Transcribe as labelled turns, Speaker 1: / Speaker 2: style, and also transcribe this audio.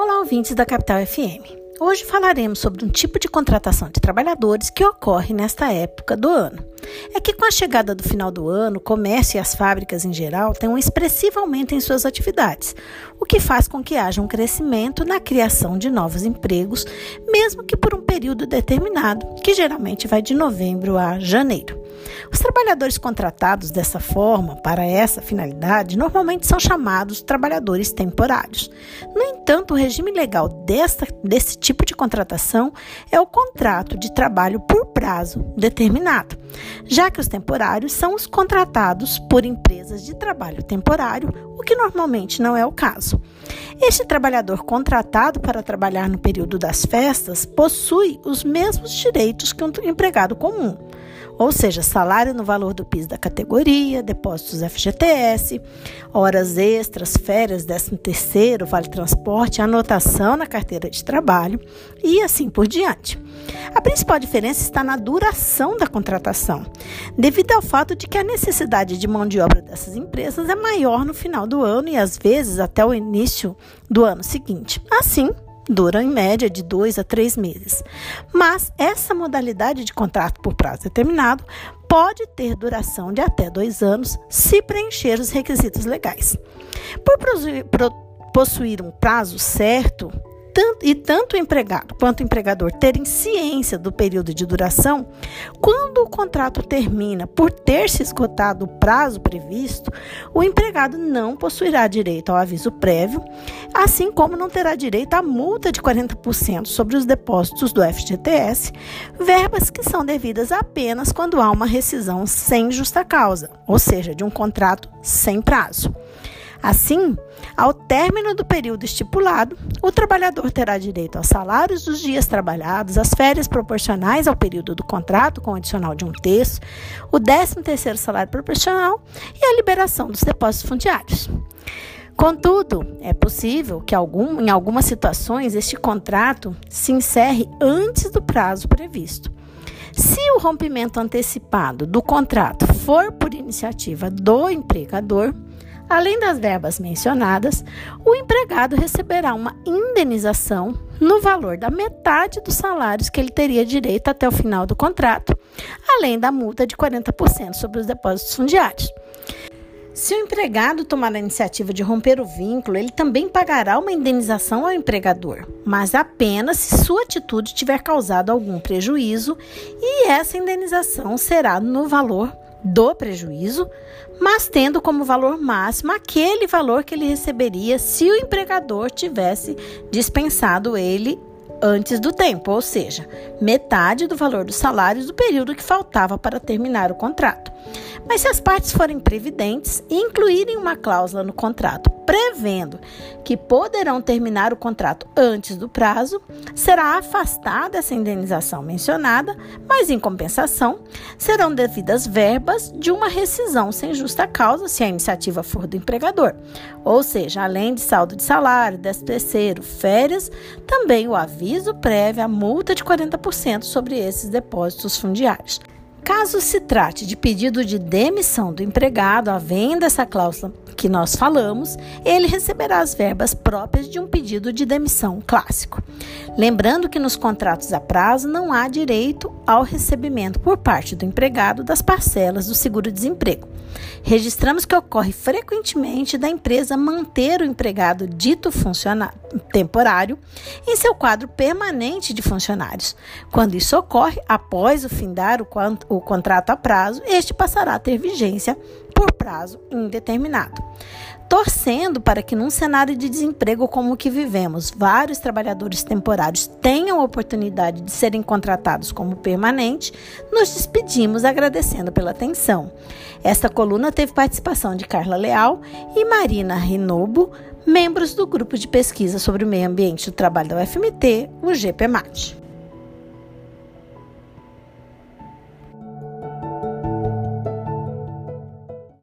Speaker 1: Olá, ouvintes da Capital FM. Hoje falaremos sobre um tipo de contratação de trabalhadores que ocorre nesta época do ano. É que com a chegada do final do ano, o comércio e as fábricas em geral têm um expressivo aumento em suas atividades, o que faz com que haja um crescimento na criação de novos empregos, mesmo que por um período determinado, que geralmente vai de novembro a janeiro. Os trabalhadores contratados dessa forma, para essa finalidade, normalmente são chamados trabalhadores temporários. No entanto, o regime legal desse tipo de contratação é o contrato de trabalho por prazo determinado, já que os temporários são os contratados por empresas de trabalho temporário, o que normalmente não é o caso. Este trabalhador contratado para trabalhar no período das festas possui os mesmos direitos que um empregado comum ou seja, salário no valor do PIS da categoria, depósitos FGTS, horas extras, férias, 13 terceiro, vale transporte, anotação na carteira de trabalho e assim por diante. A principal diferença está na duração da contratação, devido ao fato de que a necessidade de mão de obra dessas empresas é maior no final do ano e às vezes até o início do ano seguinte. Assim, dura em média de dois a três meses. Mas essa modalidade de contrato por prazo determinado pode ter duração de até dois anos se preencher os requisitos legais. Por possuir um prazo certo, tanto, e tanto o empregado quanto o empregador terem ciência do período de duração, quando o contrato termina por ter se esgotado o prazo previsto, o empregado não possuirá direito ao aviso prévio, assim como não terá direito à multa de 40% sobre os depósitos do FGTS, verbas que são devidas apenas quando há uma rescisão sem justa causa, ou seja, de um contrato sem prazo. Assim, ao término do período estipulado, o trabalhador terá direito aos salários dos dias trabalhados, às férias proporcionais ao período do contrato, com adicional de um terço, o 13º salário proporcional e a liberação dos depósitos fundiários. Contudo, é possível que algum, em algumas situações este contrato se encerre antes do prazo previsto. Se o rompimento antecipado do contrato for por iniciativa do empregador, Além das verbas mencionadas, o empregado receberá uma indenização no valor da metade dos salários que ele teria direito até o final do contrato, além da multa de 40% sobre os depósitos fundiários. Se o empregado tomar a iniciativa de romper o vínculo, ele também pagará uma indenização ao empregador, mas apenas se sua atitude tiver causado algum prejuízo, e essa indenização será no valor do prejuízo, mas tendo como valor máximo aquele valor que ele receberia se o empregador tivesse dispensado ele antes do tempo, ou seja, metade do valor dos salários do período que faltava para terminar o contrato. Mas se as partes forem previdentes e incluírem uma cláusula no contrato prevendo que poderão terminar o contrato antes do prazo, será afastada essa indenização mencionada, mas em compensação serão devidas verbas de uma rescisão sem justa causa se a iniciativa for do empregador. Ou seja, além de saldo de salário, décimo terceiro, férias, também o aviso prévio, a multa de 40% sobre esses depósitos fundiários. Caso se trate de pedido de demissão do empregado, havendo essa cláusula que nós falamos, ele receberá as verbas próprias de um pedido de demissão clássico. Lembrando que nos contratos a prazo não há direito ao recebimento por parte do empregado das parcelas do seguro-desemprego. Registramos que ocorre frequentemente da empresa manter o empregado dito funcionário temporário em seu quadro permanente de funcionários. Quando isso ocorre, após o findar o, o contrato a prazo, este passará a ter vigência por prazo indeterminado. Torcendo para que, num cenário de desemprego como o que vivemos, vários trabalhadores temporários tenham a oportunidade de serem contratados como permanente, nos despedimos agradecendo pela atenção. Esta coluna teve participação de Carla Leal e Marina Renobo, membros do grupo de pesquisa sobre o meio ambiente do trabalho da UFMT, o GPMAT.